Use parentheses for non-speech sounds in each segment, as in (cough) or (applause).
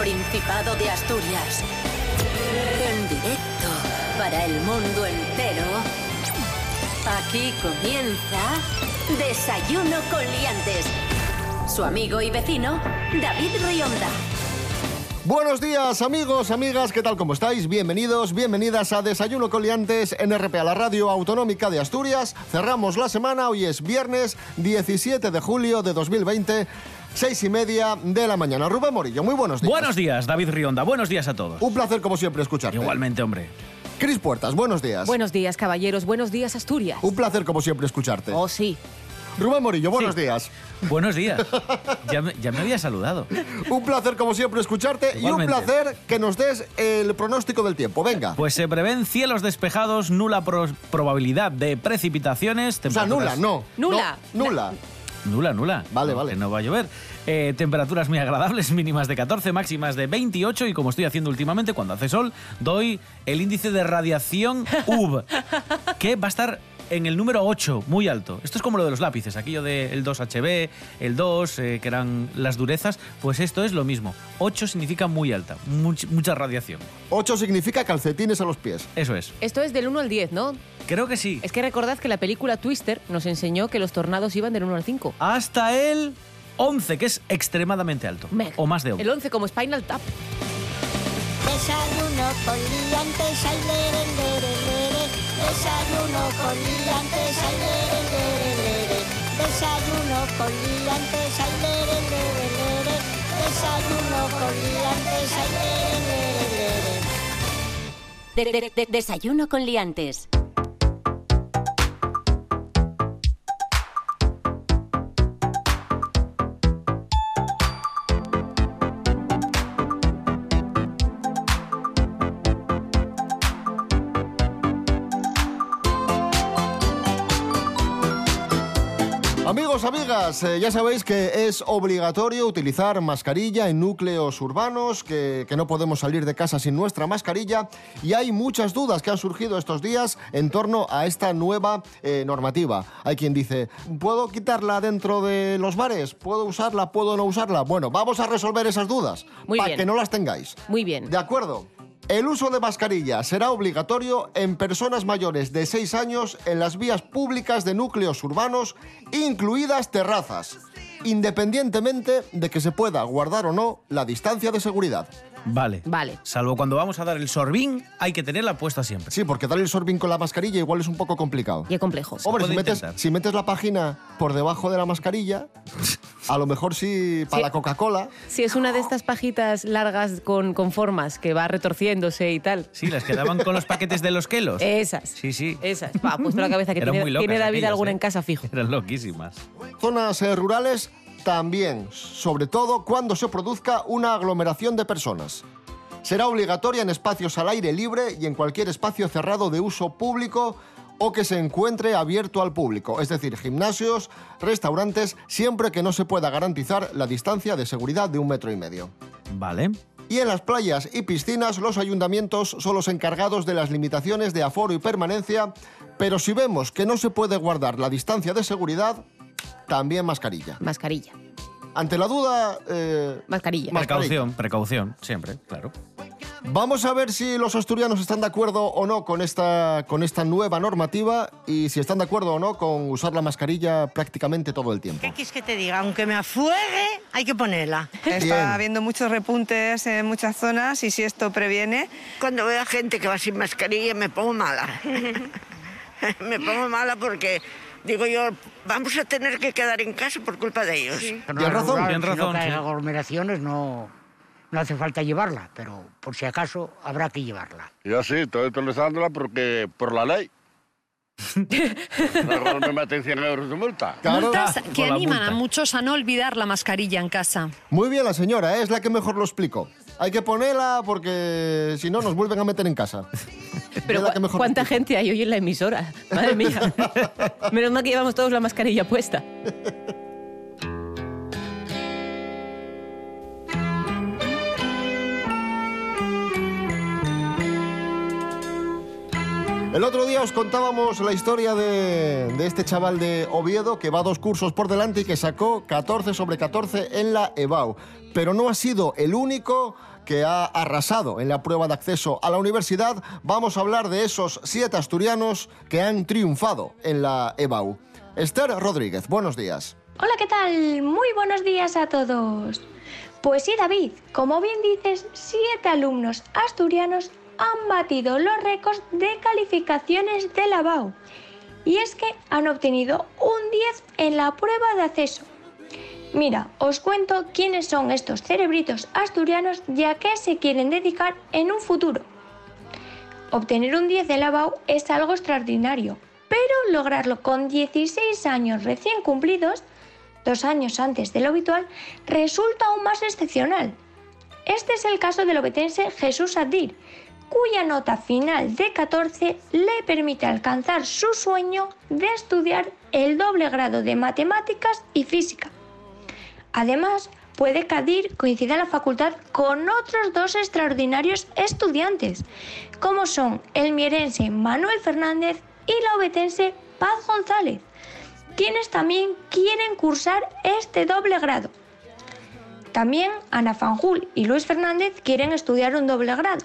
Principado de Asturias. En directo para el mundo entero. Aquí comienza Desayuno con Liantes. Su amigo y vecino, David Rionda. Buenos días amigos, amigas, ¿qué tal? ¿Cómo estáis? Bienvenidos, bienvenidas a Desayuno Coliantes en RPA, la radio autonómica de Asturias. Cerramos la semana, hoy es viernes 17 de julio de 2020. Seis y media de la mañana. Rubén Morillo, muy buenos días. Buenos días, David Rionda. Buenos días a todos. Un placer, como siempre, escucharte. Igualmente, hombre. Cris Puertas, buenos días. Buenos días, caballeros. Buenos días, Asturias. Un placer, como siempre, escucharte. Oh, sí. Rubén Morillo, buenos Sí. días. Buenos días. (laughs) Ya me, ya me había saludado. Un placer, como siempre, escucharte Igualmente. y un placer que nos des el pronóstico del tiempo. Venga. Pues se prevén cielos despejados, nula pro- probabilidad de precipitaciones. o sea, nula, no. Nula. No, nula. Nula, nula. Vale, vale. Que no va a llover. Eh, temperaturas muy agradables, (laughs) mínimas de 14, máximas de 28 y como estoy haciendo últimamente cuando hace sol, doy el índice de radiación UV, que va a estar en el número 8, muy alto. Esto es como lo de los lápices, aquello del 2HB, el 2, eh, que eran las durezas, pues esto es lo mismo. 8 significa muy alta, much- mucha radiación. 8 significa calcetines a los pies. Eso es. Esto es del 1 al 10, ¿no? Creo que sí. Es que recordad que la película Twister nos enseñó que los tornados iban del 1 al 5. Hasta el 11, que es extremadamente alto. Mega. O más de 11. El 11 como Spinal Tap. Desayuno con liantes, lere. Desayuno con liantes, ay, lere, lere. Desayuno con liantes, ay. Desayuno con liantes, ay, desayuno con liantes. Eh, ya sabéis que es obligatorio utilizar mascarilla en núcleos urbanos, que, que no podemos salir de casa sin nuestra mascarilla y hay muchas dudas que han surgido estos días en torno a esta nueva eh, normativa. Hay quien dice, ¿puedo quitarla dentro de los bares? ¿Puedo usarla? ¿Puedo no usarla? Bueno, vamos a resolver esas dudas para que no las tengáis. Muy bien. De acuerdo. El uso de mascarilla será obligatorio en personas mayores de 6 años en las vías públicas de núcleos urbanos, incluidas terrazas, independientemente de que se pueda guardar o no la distancia de seguridad. Vale. Vale. Salvo cuando vamos a dar el sorbín, hay que tenerla puesta siempre. Sí, porque dar el sorbín con la mascarilla igual es un poco complicado. Y complejo. Hombre, puede si metes, intentar. si metes la página por debajo de la mascarilla, a lo mejor sí para Sí. la Coca-Cola. Si es una de estas pajitas largas con, con formas que va retorciéndose y tal. Sí, las que daban con los paquetes de los kelos. Esas. Sí, sí. Esas. Va, puesto la cabeza que Eran tiene, muy locas tiene David aquellas, alguna ¿eh? en casa fijo. Eran loquísimas. Zonas eh, rurales también, sobre todo cuando se produzca una aglomeración de personas. Será obligatoria en espacios al aire libre y en cualquier espacio cerrado de uso público o que se encuentre abierto al público, es decir, gimnasios, restaurantes, siempre que no se pueda garantizar la distancia de seguridad de un metro y medio. Vale. Y en las playas y piscinas los ayuntamientos son los encargados de las limitaciones de aforo y permanencia, pero si vemos que no se puede guardar la distancia de seguridad, también mascarilla. Mascarilla. Ante la duda, eh, Mascarilla. Mas- Precaución, precaución, siempre, claro. vamos a ver si los asturianos están de acuerdo o no con esta, con esta nueva normativa y si están de acuerdo o no con usar la mascarilla prácticamente todo el tiempo. ¿Qué quieres que te diga? Aunque me afuegue, hay que ponerla. Bien. Está habiendo muchos repuntes en muchas zonas y si esto previene, Cuando veo a gente que va sin mascarilla me pongo mala. (laughs) me pongo mala porque digo yo, vamos a tener que quedar en casa por culpa de ellos. Tienes razón. Tienes Si no razón, caen sí. aglomeraciones no, no hace falta llevarla, pero por si acaso habrá que llevarla. Yo sí, estoy utilizándola porque por la ley. Luego me meten 100 euros de multa. Claro. Multas Por que animan multa. a muchos a no olvidar la mascarilla en casa. Muy bien la señora, ¿eh? es la que mejor lo explico. Hay que ponerla porque si no nos vuelven a meter en casa. Pero cu- mejor ¿cuánta gente hay hoy en la emisora? Madre mía. (laughs) Menos mal que llevamos todos la mascarilla puesta. El otro día os contábamos la historia de, de este chaval de Oviedo que va dos cursos por delante y que sacó 14 sobre 14 en la EBAU. Pero no ha sido el único que ha arrasado en la prueba de acceso a la universidad. Vamos a hablar de esos siete asturianos que han triunfado en la EBAU. Esther Rodríguez, buenos días. Hola, ¿qué tal? Muy buenos días a todos. Pues sí, David, como bien dices, siete alumnos asturianos han batido los récords de calificaciones de la BAU. Y es que han obtenido un 10 en la prueba de acceso. Mira, os cuento quiénes son estos cerebritos asturianos y a qué se quieren dedicar en un futuro. Obtener un 10 en la BAU es algo extraordinario, pero lograrlo con 16 años recién cumplidos, dos años antes de lo habitual, resulta aún más excepcional. Este es el caso del obetense Jesús Adir, cuya nota final de 14 le permite alcanzar su sueño de estudiar el doble grado de matemáticas y física. Además, puede que Adir en la facultad con otros dos extraordinarios estudiantes, como son el mierense Manuel Fernández y la obetense Paz González, quienes también quieren cursar este doble grado. También Ana Fanjul y Luis Fernández quieren estudiar un doble grado.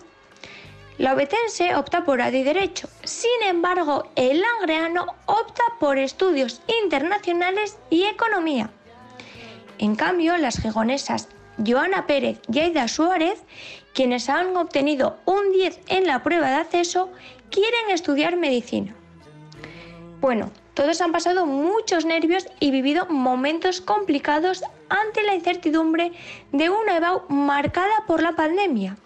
La obetense opta por ADI Derecho, sin embargo, el langreano opta por estudios internacionales y economía. En cambio, las gigonesas Joana Pérez y Aida Suárez, quienes han obtenido un 10 en la prueba de acceso, quieren estudiar medicina. Bueno, todos han pasado muchos nervios y vivido momentos complicados ante la incertidumbre de una EBAU marcada por la pandemia.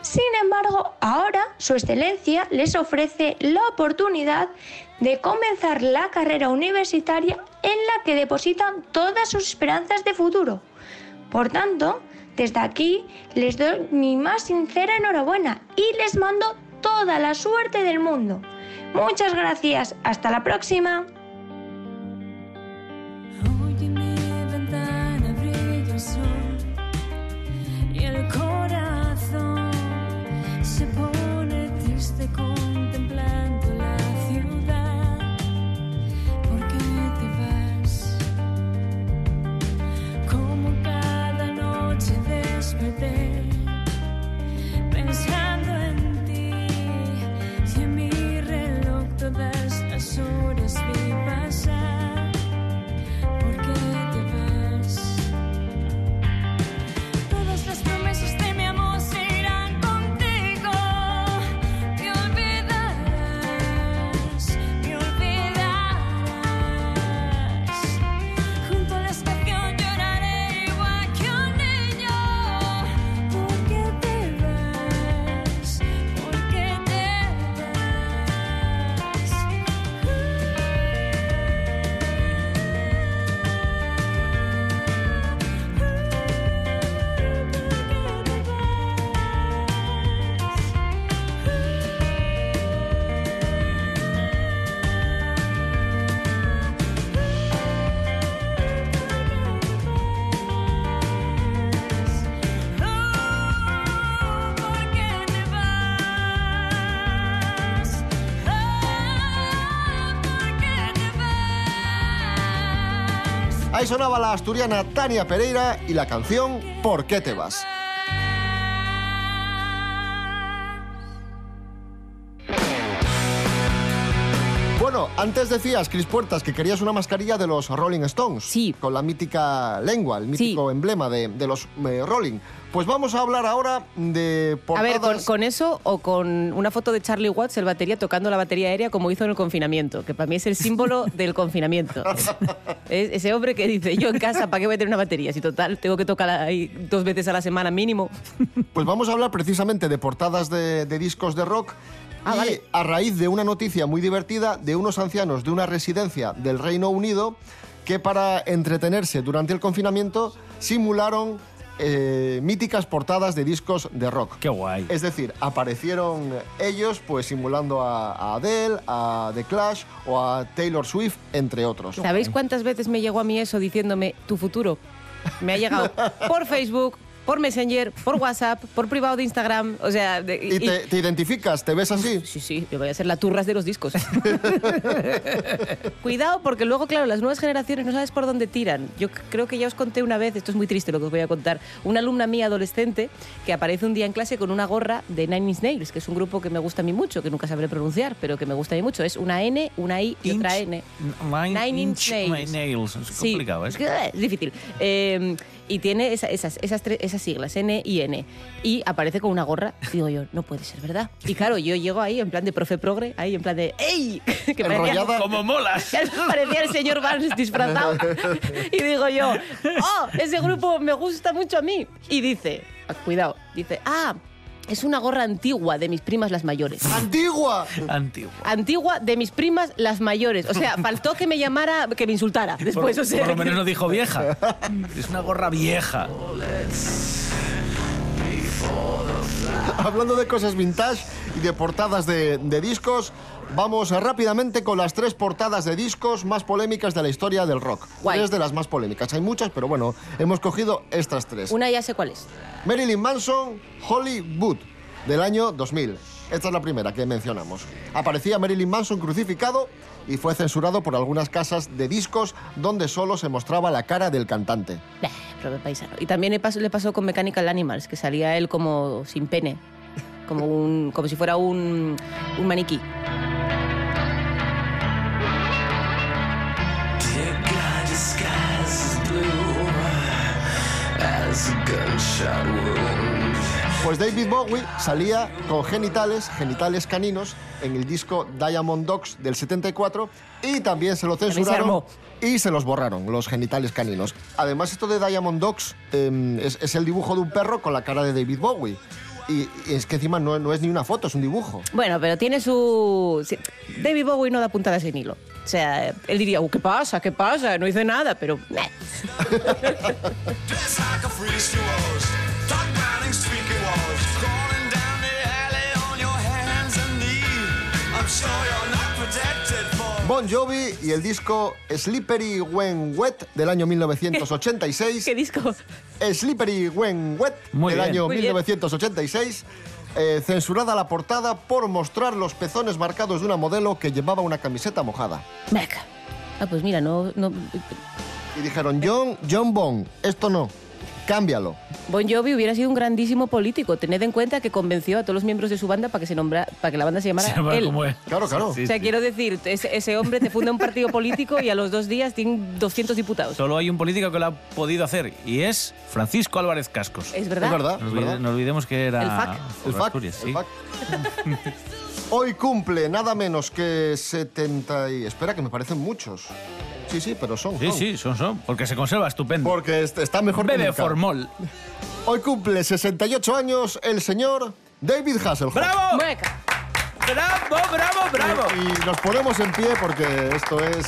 Sin embargo, ahora su excelencia les ofrece la oportunidad de comenzar la carrera universitaria en la que depositan todas sus esperanzas de futuro. Por tanto, desde aquí les doy mi más sincera enhorabuena y les mando toda la suerte del mundo. Muchas gracias, hasta la próxima. Ahí sonaba la asturiana Tania Pereira y la canción ¿Por qué te vas? Bueno, antes decías, Cris Puertas, que querías una mascarilla de los Rolling Stones. Sí. Con la mítica lengua, el mítico emblema de, de los eh, Rolling. Pues vamos a hablar ahora de A portadas... ver, con, con eso o con una foto de Charlie Watts, el batería, tocando la batería aérea como hizo en el confinamiento, que para mí es el símbolo (laughs) del confinamiento. Es ese hombre que dice, yo en casa, ¿para qué voy a tener una batería? Si total, tengo que tocar ahí dos veces a la semana mínimo. Pues vamos a hablar precisamente de portadas de, de discos de rock. Ah, y vale. a raíz de una noticia muy divertida de unos ancianos de una residencia del Reino Unido que para entretenerse durante el confinamiento simularon eh, míticas portadas de discos de rock. Qué guay. Es decir, aparecieron ellos pues simulando a, a Adele, a The Clash o a Taylor Swift, entre otros. ¿Sabéis cuántas veces me llegó a mí eso diciéndome tu futuro? Me ha llegado (laughs) por Facebook, por Messenger, por WhatsApp, por privado de Instagram. O sea, de- ¿Y te, te identificas? ¿Te ves así? Sí, sí, yo voy a ser la turras de los discos. (laughs) Cuidado, porque luego, claro, las nuevas generaciones no sabes por dónde tiran. Yo creo que ya os conté una vez, esto es muy triste lo que os voy a contar, una alumna mía adolescente que aparece un día en clase con una gorra de Nine Inch Nails, que es un grupo que me gusta a mí mucho, que nunca sabré pronunciar, pero que me gusta a mí mucho. Es una N, una I y otra N. Nine, Nine Inch Nails. Nails. Es Sí, complicado, ¿eh? eh, (laughs) es difícil. Eh, y tiene esa- esas, esas, tres- esas siglas, N y N. Y aparece con una gorra. Digo yo, no puede ser, ¿verdad? Y claro, yo llego ahí en plan de profe progre, ahí en plan de ¡Ey! (laughs) Que Enrollada. ¡Como molas! (laughs) parecía el señor Barnes disfrazado. Y digo yo, ¡oh! Ese grupo me gusta mucho a mí. Y dice, ah, cuidado, dice, ¡ah! Es una gorra antigua de mis primas las mayores. ¡Antigua! Antiguo. Antigua de mis primas las mayores. O sea, (laughs) faltó que me llamara, que me insultara después. por, o sea, por lo menos no dijo vieja. (laughs) Es una gorra vieja. Hablando de cosas vintage y de portadas de, de discos, vamos rápidamente con las tres portadas de discos más polémicas de la historia del rock. Guay. Tres de las más polémicas. Hay muchas, pero bueno, hemos cogido estas tres. Una ya sé cuál es. Marilyn Manson, Hollywood, del año 2000. Esta es la primera que mencionamos. Aparecía Marilyn Manson crucificado y fue censurado por algunas casas de discos donde solo se mostraba la cara del cantante. Bah, pero paisano. Y también le pasó, le pasó con Mechanical Animals, que salía él como sin pene. Como, un, como si fuera un, un maniquí. Pues David Bowie salía con genitales, genitales caninos, en el disco Diamond Dogs del 74 y también se lo se censuraron armó. y se los borraron, los genitales caninos. Además, esto de Diamond Dogs eh, es, es el dibujo de un perro con la cara de David Bowie. Y, y es que encima no, no es ni una foto, es un dibujo. Bueno, pero tiene su... David Bowie no da puntadas en hilo. O sea, él diría, "Uh, ¿qué pasa? ¿Qué pasa? No hice nada, pero... (laughs) (laughs) Bon Jovi y el disco Slippery When Wet del año (laughs) 1986. ¿Qué disco? Slippery When Wet Muy del bien. año Muy bien. 1986. eh, censurada la portada por mostrar los pezones marcados de una modelo que llevaba una camiseta mojada. Venga. Ah, pues mira, no, no... Y dijeron, John, John Bon, esto no, cámbialo. Bon Jovi hubiera sido un grandísimo político. Tened en cuenta que convenció a todos los miembros de su banda para que se nombra, para que la banda se llamara (laughs) Se llama él. como es. Claro, claro. Sí, O sea, sí. quiero decir, ese, ese hombre te funda un partido político y a los dos días tiene 200 diputados. Solo hay un político que lo ha podido hacer y es Francisco Álvarez Cascos. Es verdad. Es verdad, No, es olvide- verdad. no olvidemos que era El FAC. El por fac, Asturias, el sí. fac. (laughs) Hoy cumple nada menos que 70 y... Espera, que me parecen muchos. Sí, sí, pero son. Sí, son. sí, son, son. Porque se conserva estupendo. Porque est- está mejor que Bebe nunca. formol. Hoy cumple 68 años el señor David Hasselhoff. ¡Bravo! Mueca. ¡Bravo, bravo, bravo! Y nos ponemos en pie porque esto es...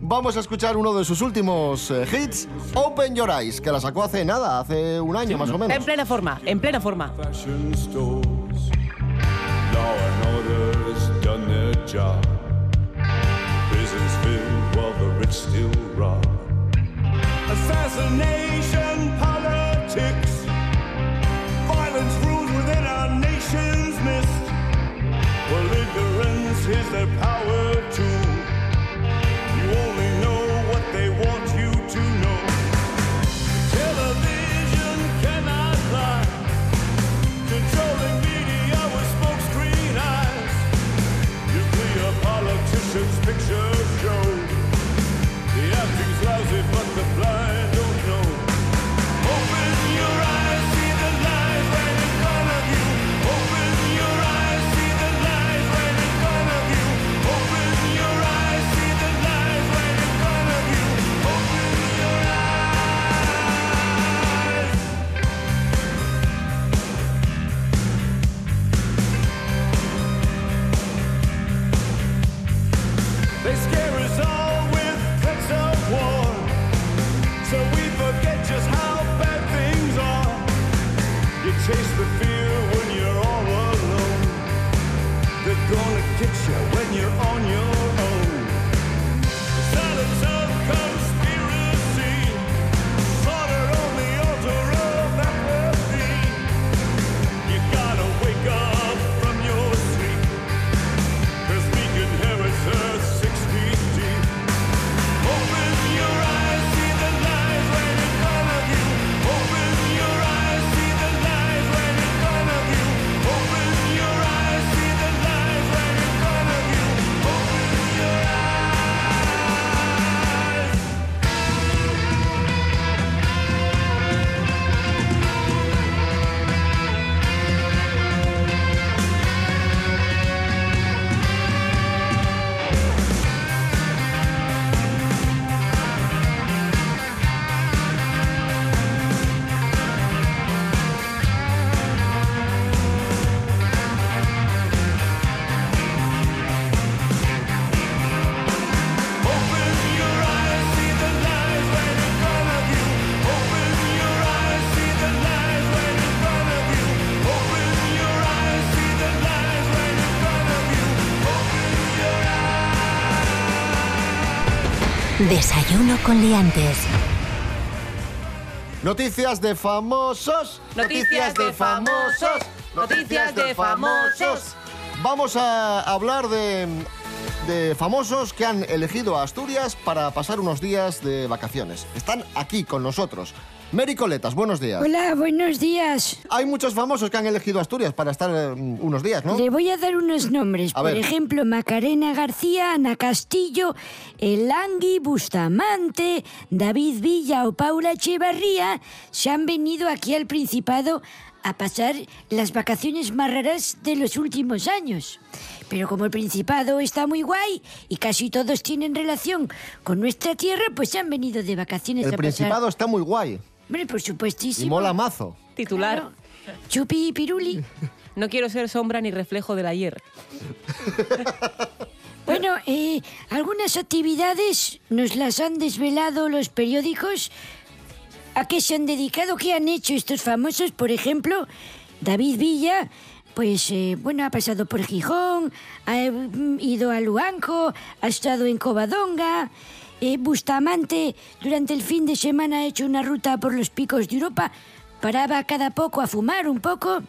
Vamos a escuchar uno de sus últimos eh, hits, Open Your Eyes, que la sacó hace nada, hace un año más o Está en menos. plena forma, en plena forma. While still rob. Assassination politics. Violence rules within our nation's. Well, ignorance is their power Desayuno con liantes. Noticias de famosos. Noticias de famosos, noticias de famosos. Vamos a hablar de, de famosos que han elegido a Asturias para pasar unos días de vacaciones. Están aquí con nosotros. Mary Coletas, buenos días. Hola, buenos días. Hay muchos famosos que han elegido Asturias para estar eh, unos días, ¿no? Le voy a dar unos nombres. A Por ver. ejemplo, Macarena García, Ana Castillo, Elangui, Bustamante, David Villa o Paula Echevarría se han venido aquí al Principado a pasar las vacaciones más raras de los últimos años. Pero como el Principado está muy guay y casi todos tienen relación con nuestra tierra, pues se han venido de vacaciones El a Principado pasar. está muy guay Hombre, por supuestísimo. y mola mazo. Titular. Chupi y piruli. (laughs) No quiero ser sombra ni reflejo del ayer. (laughs) Bueno, eh, algunas actividades nos las han desvelado los periódicos. ¿A qué se han dedicado? ¿Qué han hecho estos famosos? Por ejemplo, David Villa, pues eh, bueno, ha pasado por Gijón, ha eh, ido a Luanco, ha estado en Covadonga. Eh, Bustamante, durante el fin de semana ha hecho una ruta por los picos de Europa. Paraba cada poco a fumar un poco.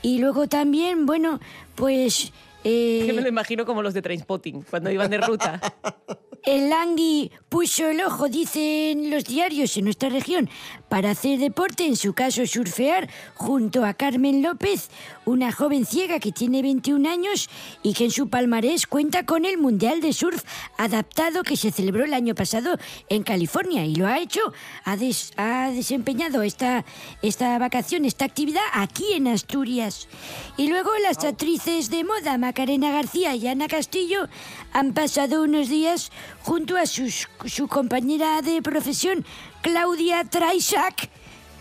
Y luego también, bueno, pues... eh, (laughs) Que me lo imagino como los de Trainspotting, cuando iban de ruta. (laughs) el Langui puso el ojo, dicen los diarios en nuestra región, para hacer deporte, en su caso surfear, junto a Carmen López, una joven ciega que tiene 21 años y que en su palmarés cuenta con el Mundial de Surf adaptado que se celebró el año pasado en California y lo ha hecho, ha, des- ha desempeñado esta, esta vacación, esta actividad aquí en Asturias. Y luego las actrices de moda, Macarena García y Ana Castillo, han pasado unos días junto a sus- su compañera de profesión, Claudia Traisac,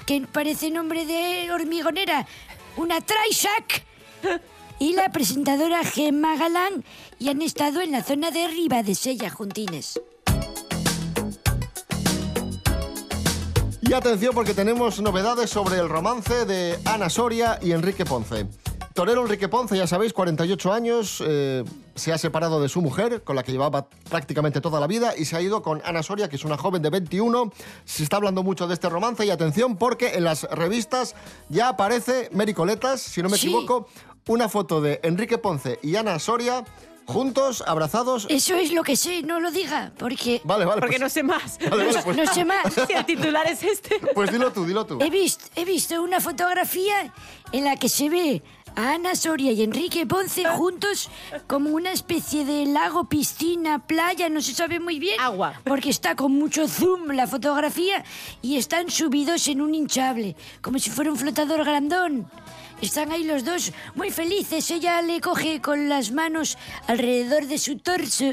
que parece nombre de hormigonera, una Traisac, y la presentadora Gemma Galán, y han estado en la zona de Riva de Sella, Juntines. Y atención porque tenemos novedades sobre el romance de Ana Soria y Enrique Ponce. Torero Enrique Ponce, ya sabéis, 48 años, eh, se ha separado de su mujer, con la que llevaba prácticamente toda la vida, y se ha ido con Ana Soria, que es una joven de 21. Se está hablando mucho de este romance y atención porque en las revistas ya aparece, Mary Coletas, si no me Sí. equivoco, una foto de Enrique Ponce y Ana Soria juntos, abrazados. Eso es lo que sé, no lo diga, porque... Vale, vale. Porque pues- no sé más. (laughs) Vale, vale, pues- No sé más. (laughs) Si el titular es este. Pues dilo tú, dilo tú. He visto, he visto una fotografía en la que se ve a Ana Soria y Enrique Ponce juntos como una especie de lago, piscina, playa, no se sabe muy bien. Agua. Porque está con mucho zoom la fotografía y están subidos en un hinchable, como si fuera un flotador grandón. Están ahí los dos muy felices. Ella le coge con las manos alrededor de su torso,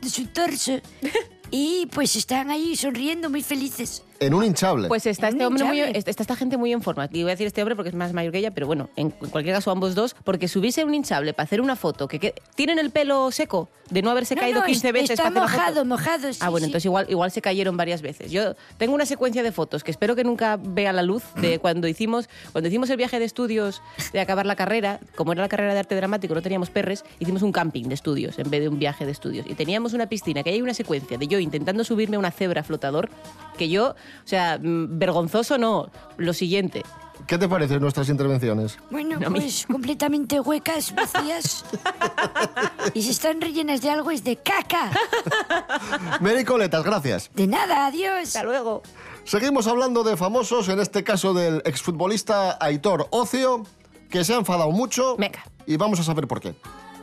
de su torso. (laughs) Y pues están ahí sonriendo muy felices. En un hinchable. Pues está este hombre muy, está esta gente muy en forma. Y voy a decir este hombre porque es más mayor que ella, pero bueno, en cualquier caso ambos dos, porque subirse en un hinchable para hacer una foto, que, que- tienen el pelo seco de no haberse No, caído no, 15 es- veces está para hacer una foto. mojado, mojado, sí, ah, bueno, sí. entonces igual, igual se cayeron varias veces. Yo tengo una secuencia de fotos que espero que nunca vea la luz de cuando hicimos, cuando hicimos el viaje de estudios de acabar la carrera, como era la carrera de arte dramático, no teníamos perres, hicimos un camping de estudios en vez de un viaje de estudios. Y teníamos una piscina, que hay una secuencia de yo intentando subirme a una cebra flotador, que yo, o sea, mm, vergonzoso no, lo siguiente. ¿Qué te parecen nuestras intervenciones? Bueno, No, mi- pues completamente huecas, vacías. (laughs) y si están rellenas de algo es de caca. Mary Coletas, gracias. De nada, adiós. Hasta luego. Seguimos hablando de famosos, en este caso del exfutbolista Aitor Ocio, que se ha enfadado mucho. Venga. Y vamos a saber por qué.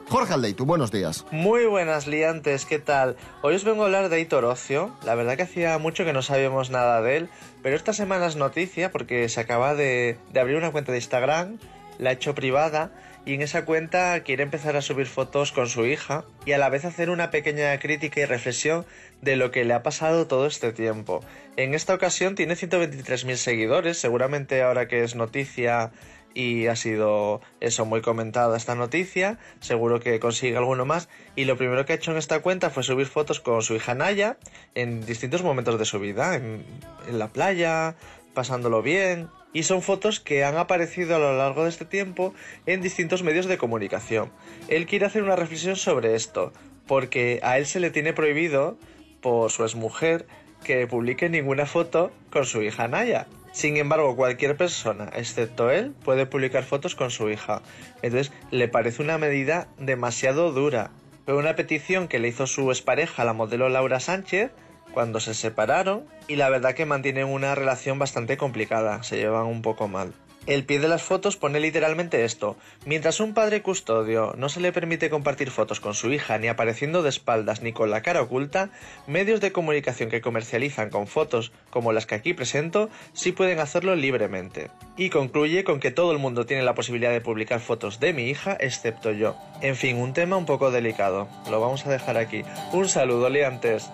Jorge Aldeitu, buenos días. Muy buenas liantes, ¿qué tal? Hoy os vengo a hablar de Hitor Ocio. La verdad que hacía mucho que no sabíamos nada de él, pero esta semana es noticia porque se acaba de, de abrir una cuenta de Instagram, la ha hecho privada y en esa cuenta quiere empezar a subir fotos con su hija y a la vez hacer una pequeña crítica y reflexión de lo que le ha pasado todo este tiempo. En esta ocasión tiene 123.000 seguidores, seguramente ahora que es noticia y ha sido eso muy comentada esta noticia, seguro que consigue alguno más y lo primero que ha hecho en esta cuenta fue subir fotos con su hija Naya en distintos momentos de su vida, en, en la playa, pasándolo bien y son fotos que han aparecido a lo largo de este tiempo en distintos medios de comunicación. Él quiere hacer una reflexión sobre esto, porque a él se le tiene prohibido por su exmujer que publique ninguna foto con su hija Naya. Sin embargo, cualquier persona, excepto él, puede publicar fotos con su hija. Entonces, le parece una medida demasiado dura. Fue una petición que le hizo su expareja, la modelo Laura Sánchez, cuando se separaron, y la verdad que mantienen una relación bastante complicada, se llevan un poco mal. El pie de las fotos pone literalmente esto. Mientras un padre custodio no se le permite compartir fotos con su hija ni apareciendo de espaldas ni con la cara oculta, medios de comunicación que comercializan con fotos como las que aquí presento sí pueden hacerlo libremente. Y concluye con que todo el mundo tiene la posibilidad de publicar fotos de mi hija excepto yo. En fin, un tema un poco delicado. Lo vamos a dejar aquí. Un saludo, liantes.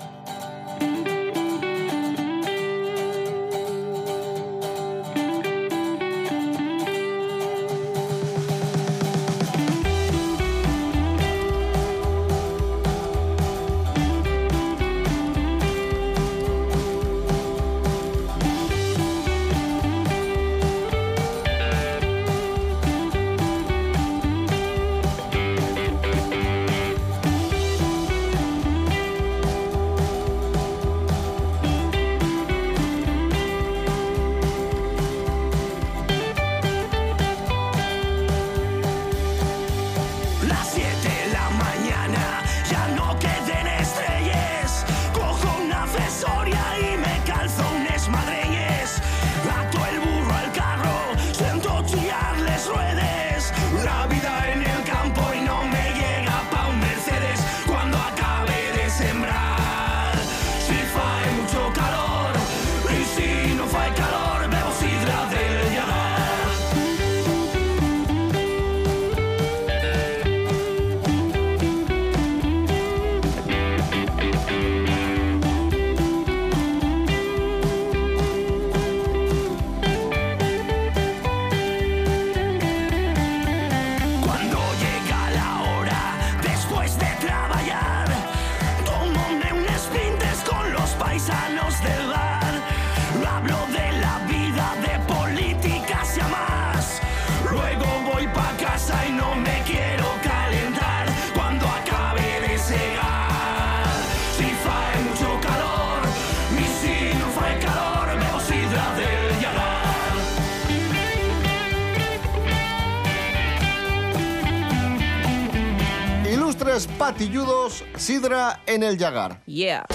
Patilludos, sidra en el Yagar. Yeah.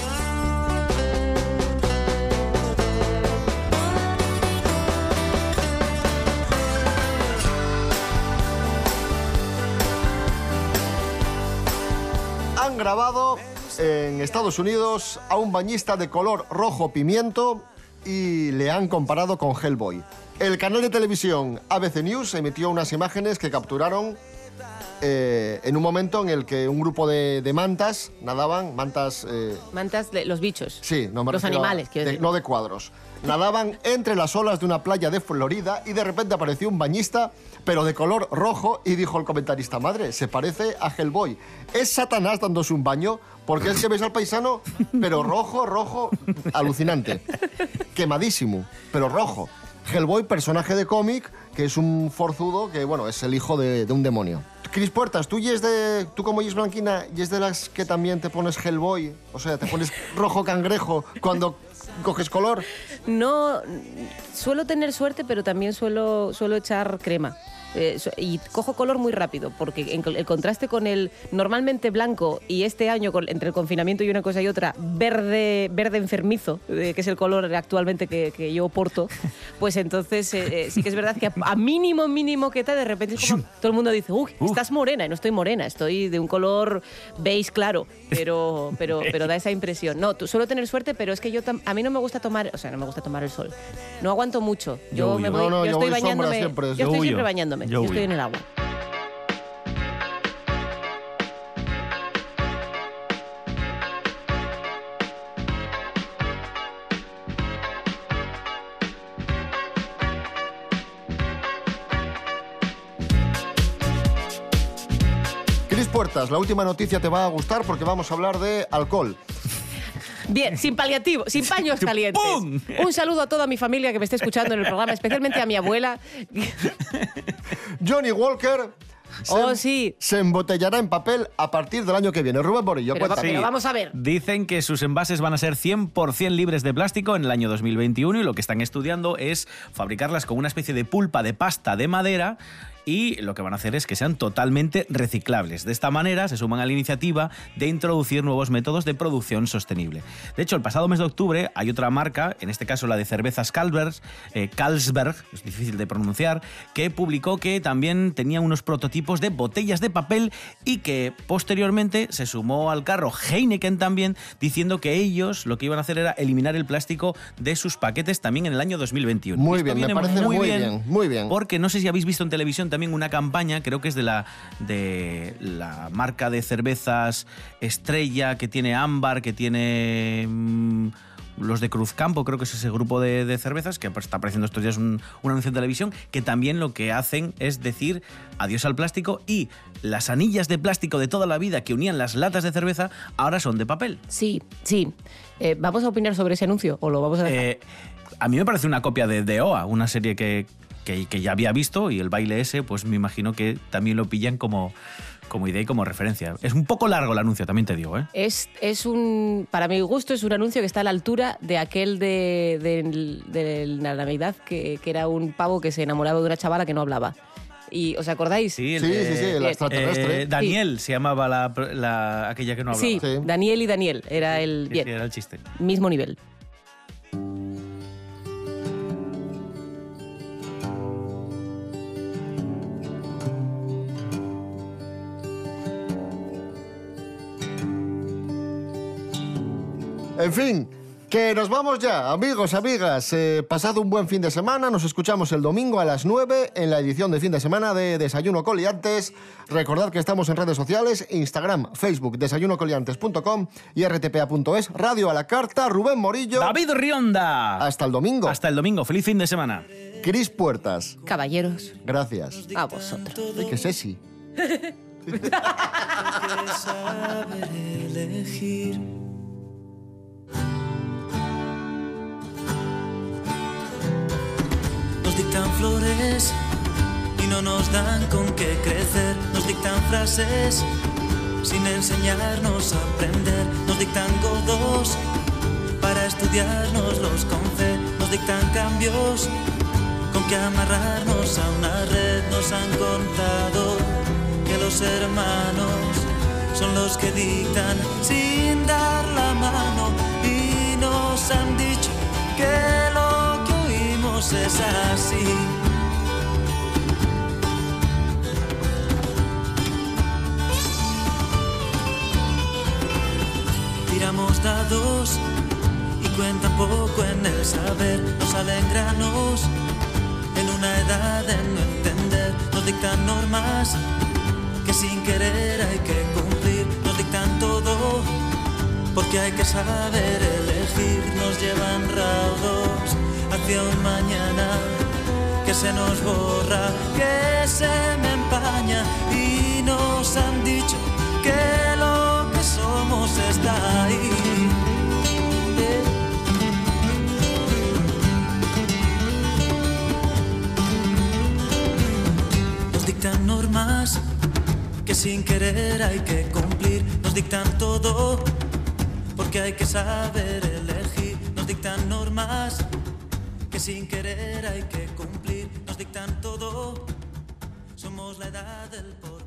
Han grabado en Estados Unidos a un bañista de color rojo pimiento y le han comparado con Hellboy. El canal de televisión ABC News emitió unas imágenes que capturaron eh, en un momento en el que un grupo de, de mantas nadaban, mantas... eh, Mantas, de los bichos. Sí, no me Los a- animales, quiero de- decir. No de cuadros. Nadaban entre las olas de una playa de Florida y de repente apareció un bañista, pero de color rojo, y dijo el comentarista, madre, se parece a Hellboy. ¿Es Satanás dándose un baño? Porque es que ves al paisano, pero rojo, rojo, alucinante. Quemadísimo, pero rojo. Hellboy, personaje de cómic, que es un forzudo que, bueno, es el hijo de, de un demonio. Cris Puertas, ¿tú, y es de, tú como y es blanquina, y es de las que también te pones Hellboy? O sea, te pones (laughs) rojo cangrejo cuando coges color. No, suelo tener suerte, pero también suelo, suelo echar crema. Eh, y cojo color muy rápido, porque en el contraste con el normalmente blanco y este año, con- entre el confinamiento y una cosa y otra, verde, verde enfermizo, eh, que es el color actualmente que, que yo porto, (laughs) pues entonces eh, sí que es verdad que a, a mínimo, mínimo que tal, de repente es como (laughs) todo el mundo dice, uy, estás morena, y no estoy morena, estoy de un color beige claro, pero, (laughs) pero, pero da esa impresión. No, tú- suelo tener suerte, pero es que yo tam- a mí no me gusta tomar, o sea, no me gusta tomar el sol. No aguanto mucho. Yo, Yo me voy, No, no, yo yo estoy bañándome, siempre, yo estoy siempre bañándome, Yo yo, estoy en el agua. Cris Puertas, la última noticia te va a gustar porque vamos a hablar de alcohol. Bien, sin paliativo, sin paños (laughs) calientes. Un saludo a toda mi familia que me esté escuchando en el programa, especialmente a mi abuela. (laughs) Johnny Walker Oh, se, sí. se embotellará en papel a partir del año que viene. Rubén Borillo, Pero, cuéntame. pero vamos a ver. Dicen que sus envases van a ser 100% libres de plástico en el año 2021 y lo que están estudiando es fabricarlas con una especie de pulpa de pasta de madera y lo que van a hacer es que sean totalmente reciclables. De esta manera se suman a la iniciativa de introducir nuevos métodos de producción sostenible. De hecho, el pasado mes de octubre hay otra marca, en este caso la de cervezas Carlsberg, eh, Carlsberg, es difícil de pronunciar, que publicó que también tenía unos prototipos de botellas de papel y que posteriormente se sumó al carro Heineken también diciendo que ellos lo que iban a hacer era eliminar el plástico de sus paquetes también en el año 2021. Muy bien, me parece muy bien, muy bien. Porque no sé si habéis visto en televisión también una campaña, creo que es de la, de la marca de cervezas Estrella, que tiene ámbar, que tiene... mm, los de Cruzcampo, creo que es ese grupo de, de cervezas, que está apareciendo estos días un, un anuncio en televisión, que también lo que hacen es decir adiós al plástico y las anillas de plástico de toda la vida que unían las latas de cerveza ahora son de papel. Sí, sí. Eh, ¿Vamos a opinar sobre ese anuncio o lo vamos a dejar? Eh, a mí me parece una copia de, de OA, una serie que, que- que ya había visto y el baile ese, pues me imagino que también lo pillan como, como idea y como referencia. Es un poco largo el anuncio, también te digo, ¿eh? Es, es un, para mi gusto, es un anuncio que está a la altura de aquel de, de- de la Navidad, que, que era un pavo que se enamoraba de una chavala que no hablaba. Y, ¿Os acordáis? Sí, el de- eh, Daniel se llamaba la, la- aquella que no hablaba. Sí, Daniel y Daniel, era el, Sí, bien, sí, era el chiste. mismo nivel. En fin, que nos vamos ya, amigos, amigas. Eh, pasad un buen fin de semana. Nos escuchamos el domingo a las 9 en la edición de fin de semana de Desayuno Coliantes. Recordad que estamos en redes sociales, Instagram, Facebook, desayunocoliantes.com y rtpa.es, Radio a la Carta, Rubén Morillo. David Rionda. Hasta el domingo. Hasta el domingo. Feliz fin de semana. Cris Puertas. Caballeros, Gracias. a vosotros. Ay, qué (laughs) (laughs) sexy. Dictan flores y no nos dan con qué crecer. Nos dictan frases sin enseñarnos a aprender. Nos dictan godos para estudiarnos con fe. Nos dictan cambios con que amarrarnos a una red. Nos han contado que los hermanos son los que dictan sin dar la mano y nos han dicho que lo es así. Tiramos dados y cuentan poco en el saber. Nos salen granos en una edad de no entender. Nos dictan normas que sin querer hay que cumplir. Nos dictan todo porque hay que saber elegir. Nos llevan raudos mañana que se nos borra, que se me empaña y nos han dicho que lo que somos está ahí. Nos dictan normas que sin querer hay que cumplir. Nos dictan todo porque hay que saber elegir. Nos dictan normas que sin querer hay que cumplir. Nos dictan todo. Somos la edad del porvenir.